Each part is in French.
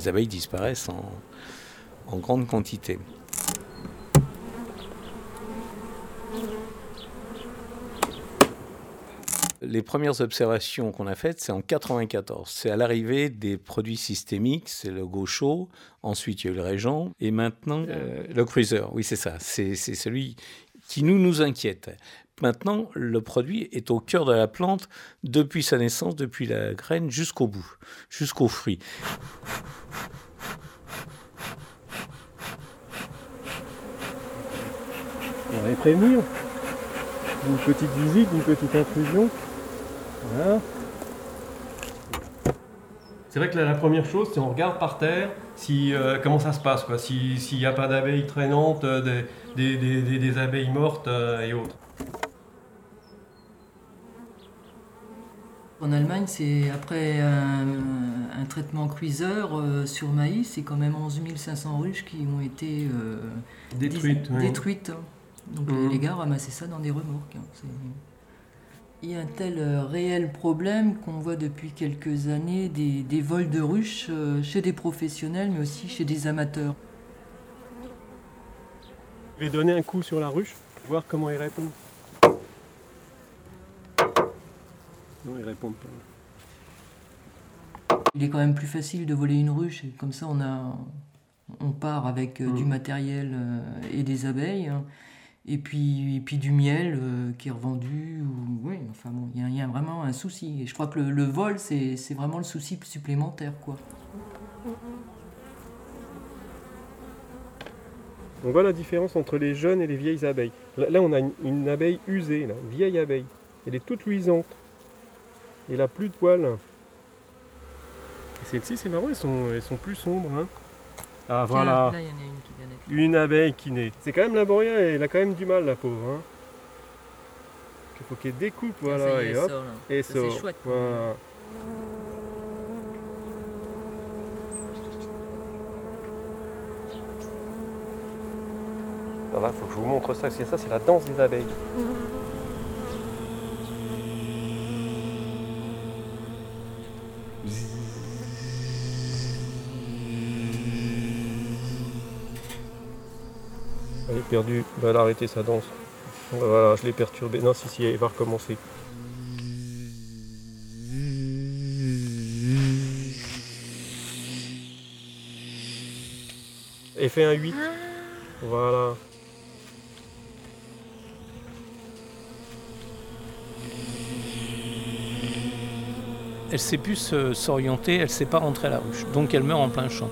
les abeilles disparaissent en grande quantité. Les premières observations qu'on a faites, c'est en 94. C'est à l'arrivée des produits systémiques, c'est le gaucho, ensuite il y a eu le régent, et maintenant euh, le cruiser. Oui, c'est ça. C'est celui qui nous, nous inquiète. Maintenant, le produit est au cœur de la plante depuis sa naissance, depuis la graine jusqu'au bout, jusqu'au fruit. On va prévenir. Une petite visite, une petite intrusion. C'est vrai que la première chose, c'est on regarde par terre si, euh, comment ça se passe, s'il n'y a pas d'abeilles traînantes, euh, des, abeilles mortes euh, et autres. En Allemagne, c'est après un, traitement cuiseur sur maïs, c'est quand même 11 500 ruches qui ont été détruites. détruites. Donc mmh. les gars ramassaient ça dans des remorques. Hein. Il y a un tel euh, réel problème qu'on voit depuis quelques années des, vols de ruches euh, chez des professionnels, mais aussi chez des amateurs. Je vais donner un coup sur la ruche, voir comment ils répondent. Non, ils répondent pas. Il est quand même plus facile de voler une ruche, comme ça on, a, on part avec euh, du mmh. matériel et des abeilles. Hein et puis, et puis du miel euh, qui est revendu. Ou, oui, enfin bon, il y, a vraiment un souci. Et je crois que le, vol, c'est vraiment le souci supplémentaire, quoi. On voit la différence entre les jeunes et les vieilles abeilles. Là, on a une, abeille usée, là, une vieille abeille. Elle est toute luisante. Elle a plus de poils. Celles-ci, c'est marrant, elles sont, elles sont plus sombres. Hein. Ah voilà. une abeille qui naît. C'est quand même laborieux et elle a quand même du mal la pauvre. Hein. Il faut qu'elle découpe, voilà, et hop, et sort. Chouette, voilà. il faut que je vous montre ça, parce que ça c'est la danse des abeilles. Elle est perdue. elle a arrêté sa danse. Voilà, je l'ai perturbée. Non, si, si, elle va recommencer. Elle fait un 8. Voilà. Elle sait plus s'orienter, elle sait pas rentrer à la ruche. Donc elle meurt en plein champ.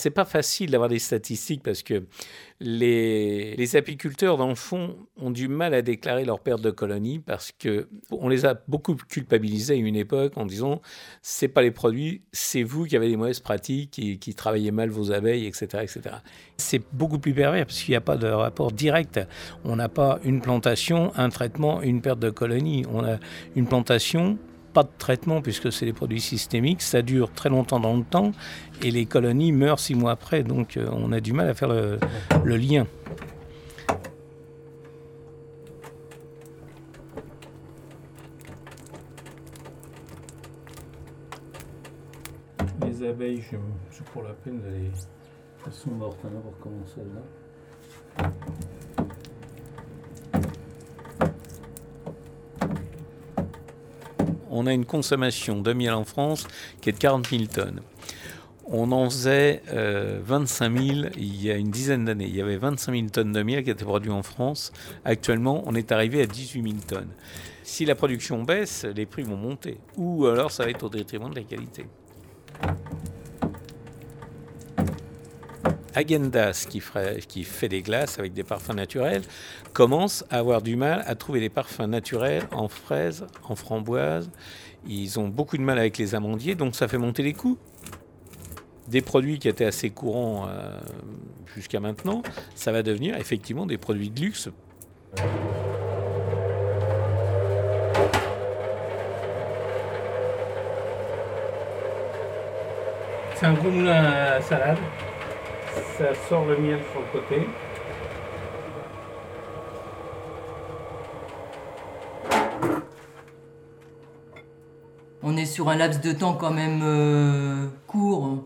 C'est pas facile d'avoir des statistiques parce que les, apiculteurs, dans le fond, ont du mal à déclarer leur perte de colonies parce que on les a beaucoup culpabilisés à une époque en disant c'est pas les produits, c'est vous qui avez des mauvaises pratiques, qui, qui travaillez mal vos abeilles, etc., etc. C'est beaucoup plus pervers parce qu'il n'y a pas de rapport direct. On n'a pas une plantation, un traitement, une perte de colonies. On a une plantation, pas de traitement puisque c'est des produits systémiques, ça dure très longtemps dans le temps et les colonies meurent six mois après, donc euh, on a du mal à faire le, lien. Les abeilles, je, pour la peine d'aller. Elles sont mortes, hein, on va recommencer là. On a une consommation de miel en France qui est de 40 000 tonnes. On en faisait 25 euh, 000 il y a une dizaine d'années. Il y avait 25 000 tonnes de miel qui étaient produits en France. Actuellement, on est arrivé à 18 000 tonnes. Si la production baisse, les prix vont monter. Ou alors ça va être au détriment de la qualité. Agendas, qui, qui, fait des glaces avec des parfums naturels, commence à avoir du mal à trouver des parfums naturels en fraises, en framboises. Ils ont beaucoup de mal avec les amandiers, donc ça fait monter les coûts. Des produits qui étaient assez courants euh, jusqu'à maintenant, ça va devenir effectivement des produits de luxe. C'est un gros moulin à salade? Ça sort le miel sur le côté. On est sur un laps de temps quand même euh, court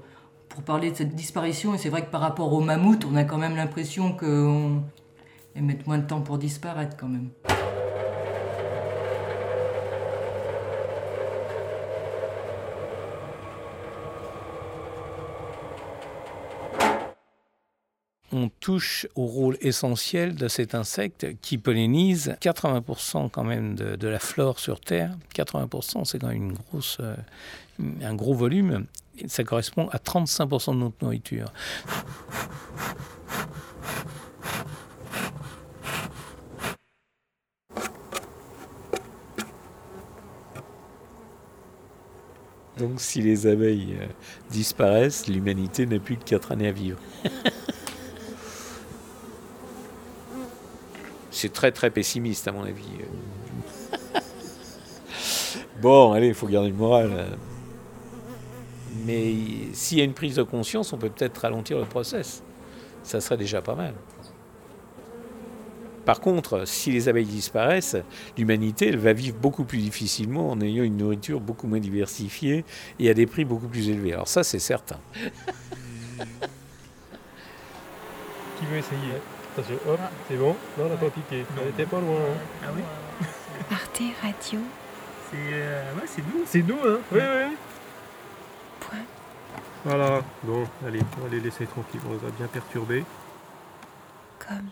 pour parler de cette disparition. Et c'est vrai que par rapport aux mammouths, on a quand même l'impression qu'ils mettent moins de temps pour disparaître quand même. On touche au rôle essentiel de cet insecte qui pollinise 80% quand même de, la flore sur Terre. 80%, c'est quand même une grosse, euh, un gros volume. ça correspond à 35% de notre nourriture. Donc si les abeilles euh, disparaissent, l'humanité n'a plus que 4 années à vivre. C'est très très pessimiste à mon avis. bon, allez, il faut garder le moral. Mais s'il y a une prise de conscience, on peut peut-être ralentir le process. Ça serait déjà pas mal. Par contre, si les abeilles disparaissent, l'humanité va vivre beaucoup plus difficilement en ayant une nourriture beaucoup moins diversifiée et à des prix beaucoup plus élevés. Alors ça, c'est certain. Qui veut essayer? Attention, hop, ah. c'est bon? Non, on n'a pas piqué. On était pas loin. Hein. Ah oui Arte Radio. C'est euh, ouais, c'est nous. C'est nous, hein Oui, oui. Point. Voilà. Bon, allez, on va les laisser tranquilles. On les a bien perturbés. Comme.